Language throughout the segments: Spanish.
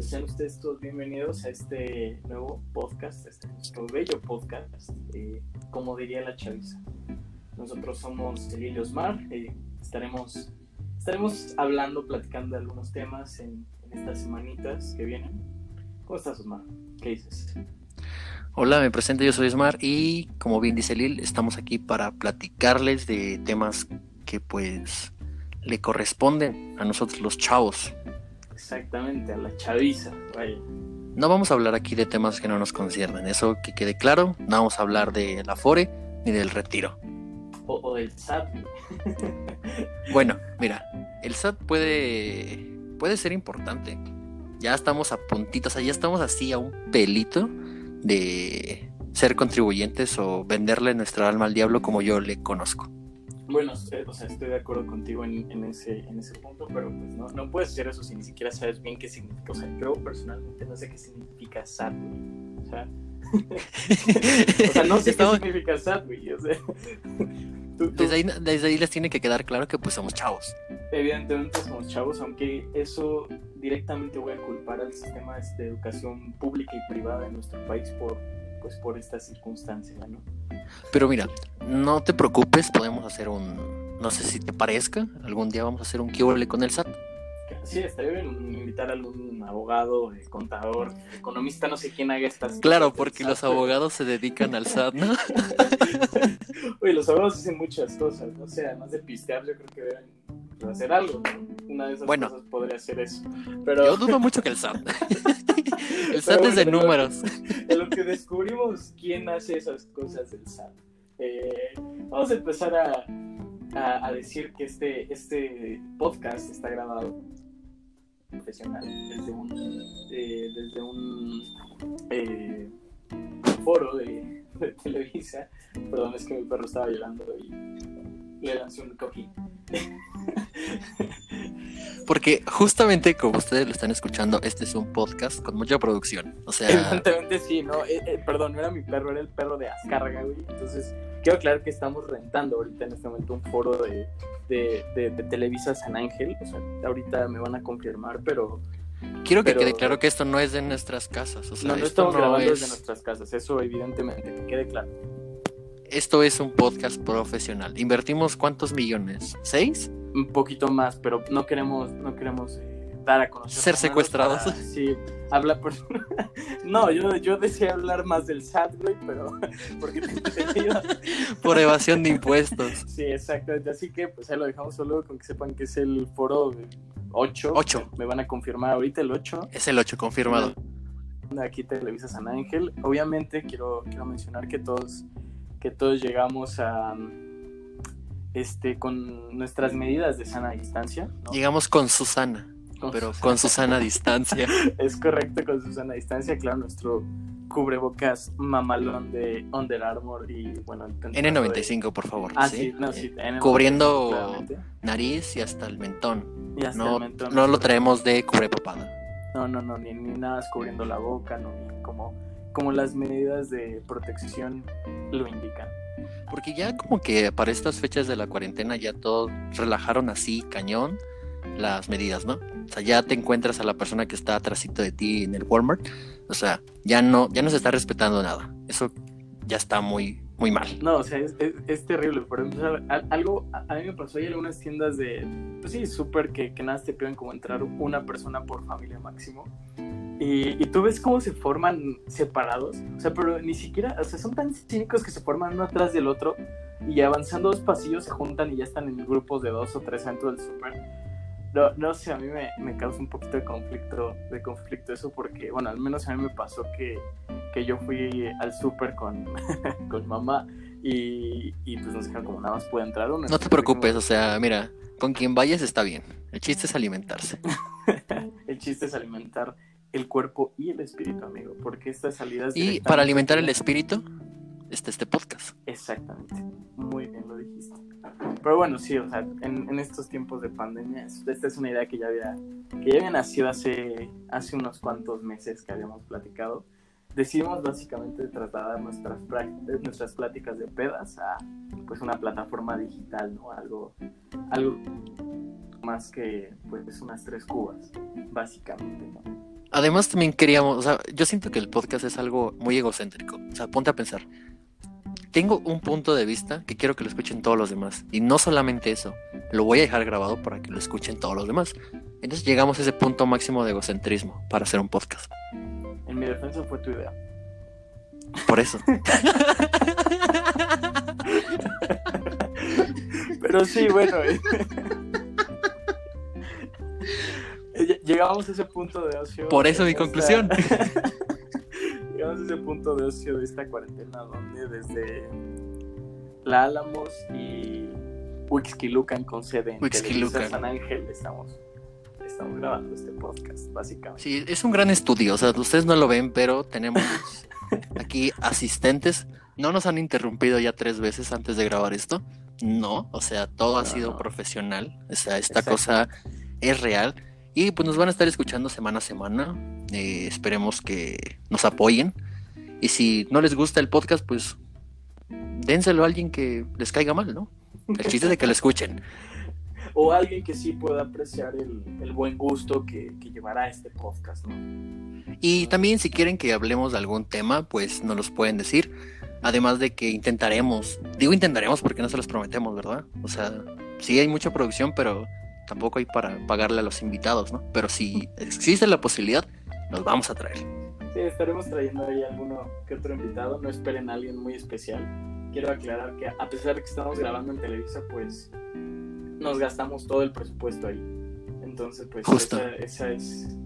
pues sean ustedes todos bienvenidos a este nuevo podcast, este nuestro bello podcast, eh, como diría la chaviza. Nosotros somos y Osmar, eh, estaremos, estaremos hablando, platicando de algunos temas en, en estas semanitas que vienen. ¿Cómo estás, Osmar? ¿Qué dices? Hola, me presento, yo soy Osmar y como bien dice Lil, estamos aquí para platicarles de temas que pues le corresponden a nosotros los chavos. Exactamente, a la chaviza, vaya. No vamos a hablar aquí de temas que no nos conciernen, eso que quede claro, no vamos a hablar del Afore ni del retiro. O, o del SAT. Bueno, mira, el SAT puede, puede ser importante. Ya estamos a puntitos, o sea, ya estamos así a un pelito de ser contribuyentes o venderle nuestra alma al diablo como yo le conozco. Bueno, o sea, estoy de acuerdo contigo en, en ese, en ese punto, pero pues no, no puedes hacer eso si ni siquiera sabes bien qué significa. O sea, yo personalmente no sé qué significa SAT, güey. O sea, o sea no sé Estamos- qué significa SAT, güey. O sea, tú- tú- Desde ahí, desde ahí les tiene que quedar claro que pues somos chavos. evidentemente somos chavos, aunque eso directamente voy a culpar al sistema de educación pública y privada de nuestro país por, pues, por esta circunstancia, ¿no? Pero mira, no te preocupes, podemos hacer un, no sé si te parezca, algún día vamos a hacer un QL con el SAT. Sí, estaría bien invitar a algún abogado, eh, contador, economista, no sé quién haga estas Claro, porque los abogados se dedican al SAT, ¿no? Oye, los abogados hacen muchas cosas, no sé, además de pistear, yo creo que deben hacer algo. Una de esas Bueno. cosas podría ser eso. Pero Yo dudo mucho que el SAT. El SAT es de números. en lo que descubrimos quién hace esas cosas del SAT, eh, vamos a empezar a, a- a decir que este, este podcast está grabado profesional desde un, eh, desde un eh, foro de, de Televisa. Perdón, es que mi perro estaba llorando y le lancé un cojín. Porque justamente como ustedes lo están escuchando, este es un podcast con mucha producción. O sea, Evidentemente sí, ¿no? Eh, eh, perdón, no era mi perro, era el perro de Azcárraga, güey. Entonces, quiero aclarar que estamos rentando ahorita en este momento un foro de, de, de- de Televisa San Ángel. O sea, ahorita me van a confirmar, pero quiero que pero- quede claro que esto no es de nuestras casas. O sea, no, no esto estamos no grabando es- desde nuestras casas. Eso, evidentemente, que quede claro. Esto es un podcast profesional. ¿Invertimos cuántos millones? ¿Seis? Un poquito más, pero no queremos, no queremos eh, dar a conocer. Ser secuestrados. para- sí, habla por. no, yo, yo decía hablar más del SAT, güey, pero. Porque. Por evasión de impuestos. Sí, exactamente. Así que pues ahí lo dejamos solo con que sepan que es el foro 8. Ocho. Me van a confirmar ahorita el 8. Es el 8 confirmado. Aquí Televisa San Ángel. Obviamente quiero, quiero mencionar que todos, que todos llegamos a este con nuestras medidas de sana distancia. ¿no? Llegamos con Susana, Con pero con Susana a distancia. Es correcto con su sana distancia, claro, nuestro cubrebocas mamalón de Under Armour y bueno, el contrato de- N95, por favor. Ah, ¿sí? sí, no, sí. Eh, N95, cubriendo- claramente. Nariz y hasta el mentón. Y hasta No, el mentón. no lo traemos de cubrepapada. No, no, no, ni, ni nada cubriendo la boca, no, ni como, como las medidas de protección lo indican. Porque ya como que para estas fechas de la cuarentena ya todos relajaron así, cañón, las medidas, ¿no? O sea, ya te encuentras a la persona que está atrásito de ti en el Walmart. O sea, ya no, ya no se está respetando nada. Eso ya está muy, muy mal. No, o sea, es, es, terrible. Por ejemplo, al- algo, a, mí me pasó, hay algunas tiendas de, pues sí, súper que, que nada te piden como entrar una persona por familia máximo. Y, y tú ves cómo se forman separados. O sea, pero ni siquiera, o sea, son tan cínicos que se forman uno atrás del otro y avanzando dos pasillos se juntan y ya están en grupos de dos o tres dentro del súper. No, no sé, a mí me, me causa un poquito de conflicto, de conflicto eso porque, bueno, al menos a mí me pasó que, que yo fui al súper con, con mamá y, y pues nos dijeron como nada más puede entrar uno. No te preocupes, o sea, mira, con quien vayas está bien. El chiste es alimentarse. el chiste es alimentar el cuerpo y el espíritu, amigo, porque estas salidas... Y para alimentar el espíritu, está este podcast. Exactamente, muy bien lo dijiste. Pero bueno, sí, o sea, en, en estos tiempos de pandemia, es- esta es una idea que ya había, que ya había nacido hace, hace unos cuantos meses que habíamos platicado. Decidimos básicamente trasladar nuestras, nuestras pláticas de pedas a pues una plataforma digital, ¿no? Algo, algo más que pues unas tres cubas, básicamente. Además también queríamos, o sea, yo siento que el podcast es algo muy egocéntrico. O sea, ponte a pensar. Tengo un punto de vista que quiero que lo escuchen todos los demás. Y no solamente eso, lo voy a dejar grabado para que lo escuchen todos los demás. Entonces llegamos a ese punto máximo de egocentrismo para hacer un podcast. En mi defensa fue tu idea. Por eso. Pero sí, bueno. Llegamos a ese punto de ocio. Por eso mi esta- conclusión. Llegamos a ese punto de ocio de esta cuarentena donde desde La Álamos y Huixquilucan con sede en. Televisa San Ángel estamos, estamos grabando este podcast, básicamente. Sí, es un gran estudio. O sea, ustedes no lo ven, pero tenemos aquí asistentes. No nos han interrumpido ya tres veces antes de grabar esto. No, o sea, todo ha sido no. profesional. O sea, esta Exacto. cosa es real. Y pues nos van a estar escuchando semana a semana. Eh, esperemos que nos apoyen. Y si no les gusta el podcast, pues dénselo a alguien que les caiga mal, ¿no? El chiste de que lo escuchen. O alguien que sí pueda apreciar el, el buen gusto que, que llevará este podcast, ¿no? Y también si quieren que hablemos de algún tema, pues nos los pueden decir. Además de que intentaremos, digo intentaremos porque no se los prometemos, ¿verdad? O sea, sí hay mucha producción, pero tampoco hay para pagarle a los invitados, ¿no? Pero si existe la posibilidad, los vamos a traer. Sí, estaremos trayendo ahí alguno que otro invitado. No esperen a alguien muy especial. Quiero aclarar que a pesar de que estamos grabando en Televisa, pues nos gastamos todo el presupuesto ahí. Entonces, pues Justo. Esa, esa es...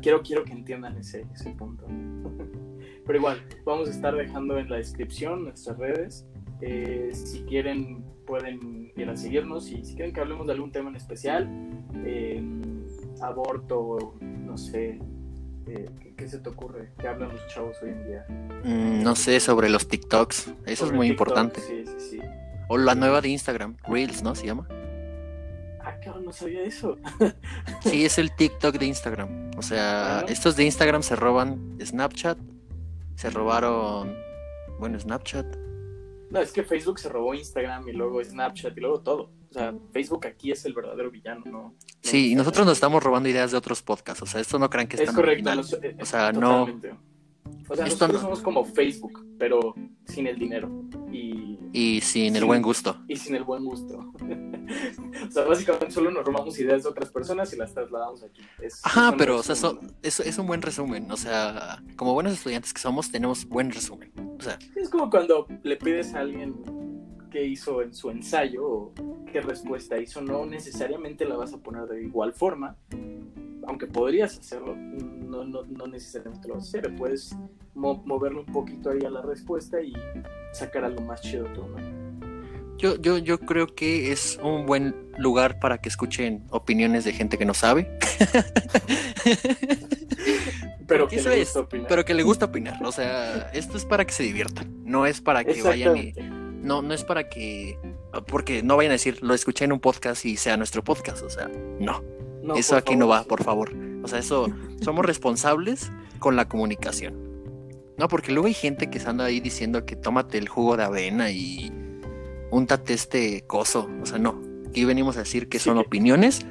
Quiero, quiero que entiendan ese, ese punto. Pero igual, vamos a estar dejando en la descripción nuestras redes. Eh, si quieren, pueden ir a seguirnos. Y si quieren que hablemos de algún tema en especial, eh, aborto, no sé, eh, ¿qué, qué se te ocurre? ¿Qué hablan los chavos hoy en día? Mm, no sé sobre los TikToks, eso es muy TikTok, importante. Sí, sí, sí. O la nueva de Instagram, Reels, ¿no? Se llama. Ah, cabrón, no sabía eso. Sí, es el TikTok de Instagram. O sea, Ajá. estos de Instagram se roban Snapchat, se robaron, bueno, Snapchat, No, es que Facebook se robó Instagram y luego Snapchat y luego todo. O sea, Facebook aquí es el verdadero villano, ¿no? Sí, y No, nosotros nos estamos robando ideas de otros podcasts. O sea, esto no crean que es, tan correcto. eh, O sea, no- totalmente. O sea, Esto nosotros no- somos como Facebook, pero sin el dinero y, Y sin el buen gusto. y sin el buen gusto. o sea, básicamente solo nos robamos ideas de otras personas y las trasladamos aquí. Es- Ajá, pero o sea, so- es, es un buen resumen. O sea, como buenos estudiantes que somos, tenemos buen resumen. O sea, Es como cuando le pides a alguien qué hizo en su ensayo o qué respuesta hizo, no necesariamente la vas a poner de igual forma, aunque podrías hacerlo, no, no, no necesariamente lo vas a hacer, puedes mo- moverlo un poquito ahí a la respuesta y sacar algo más chido tú, ¿no? yo, yo, yo creo que es un buen lugar para que escuchen opiniones de gente que no sabe, Pero que le es, gusta opinar. pero que le gusta opinar. O sea, esto es para que se diviertan. No es para que vayan y. No, no es para que. Porque no vayan a decir, lo escuché en un podcast y sea nuestro podcast. O sea, no. No, eso aquí no va, sí. por favor. O sea, eso. Somos responsables con la comunicación. No, porque luego hay gente que se anda ahí diciendo que tómate el jugo de avena y úntate este coso. O sea, no. Aquí venimos a decir que Sí, son que- opiniones.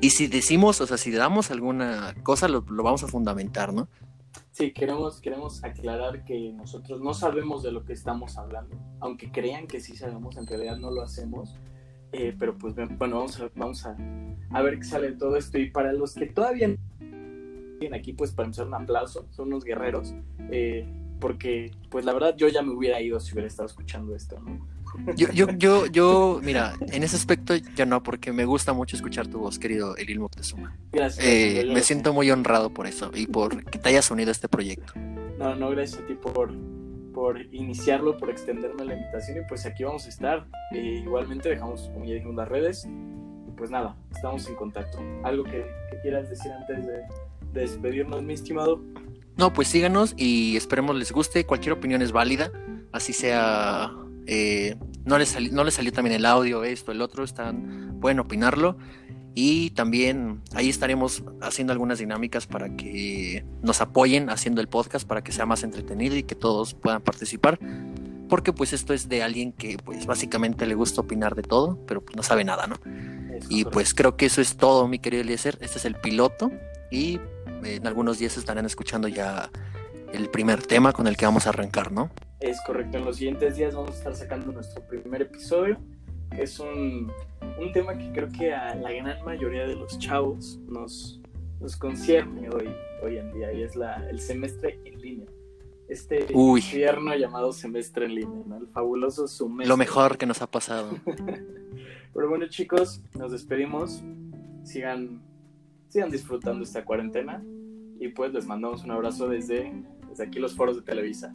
Y si decimos, o sea, si damos alguna cosa, lo, lo vamos a fundamentar, ¿no? Sí, queremos, queremos aclarar que nosotros no sabemos de lo que estamos hablando, aunque crean que sí sabemos, en realidad no lo hacemos. Eh, pero pues bueno, vamos, a, vamos a, a ver qué sale de todo esto. Y para los que todavía no siguen aquí, pues para empezar un aplauso, son unos guerreros, eh, porque pues la verdad yo ya me hubiera ido si hubiera estado escuchando esto, ¿no? Yo, yo, yo, yo, mira, en ese aspecto ya no, porque me gusta mucho escuchar tu voz, querido Elil Moctezuma. Gracias. Eh, yo- yo me siento muy honrado por eso y por que te hayas unido a este proyecto. No, no, gracias a ti por, por iniciarlo, por extenderme la invitación. Y pues aquí vamos a estar. Eh, igualmente dejamos, como ya dijimos, las redes. Y pues nada, estamos en contacto. ¿Algo que, que quieras decir antes de, de despedirnos, mi estimado? No, pues síganos y esperemos les guste. Cualquier opinión es válida, así sea. eh, no, les no les salió también el audio, esto, el otro, están, pueden opinarlo. Y también ahí estaremos haciendo algunas dinámicas para que nos apoyen haciendo el podcast, para que sea más entretenido y que todos puedan participar. Porque pues esto es de alguien que pues básicamente le gusta opinar de todo, pero pues no sabe nada, ¿no? Eso, Y correcto. pues creo que eso es todo, mi querido Eliezer. Este es el piloto y en algunos días estarán escuchando ya el primer tema con el que vamos a arrancar, ¿no? Es correcto, en los siguientes días vamos a estar sacando nuestro primer episodio. Es un, un tema que creo que a la gran mayoría de los chavos nos, nos concierne hoy, hoy en día y es la, el semestre en línea. Este Uy. infierno llamado semestre en línea, ¿no? El fabuloso semestre. Lo mejor que nos ha pasado. Pero bueno, chicos, nos despedimos. Sigan, sigan disfrutando esta cuarentena. Y pues les mandamos un abrazo desde, desde aquí los foros de Televisa.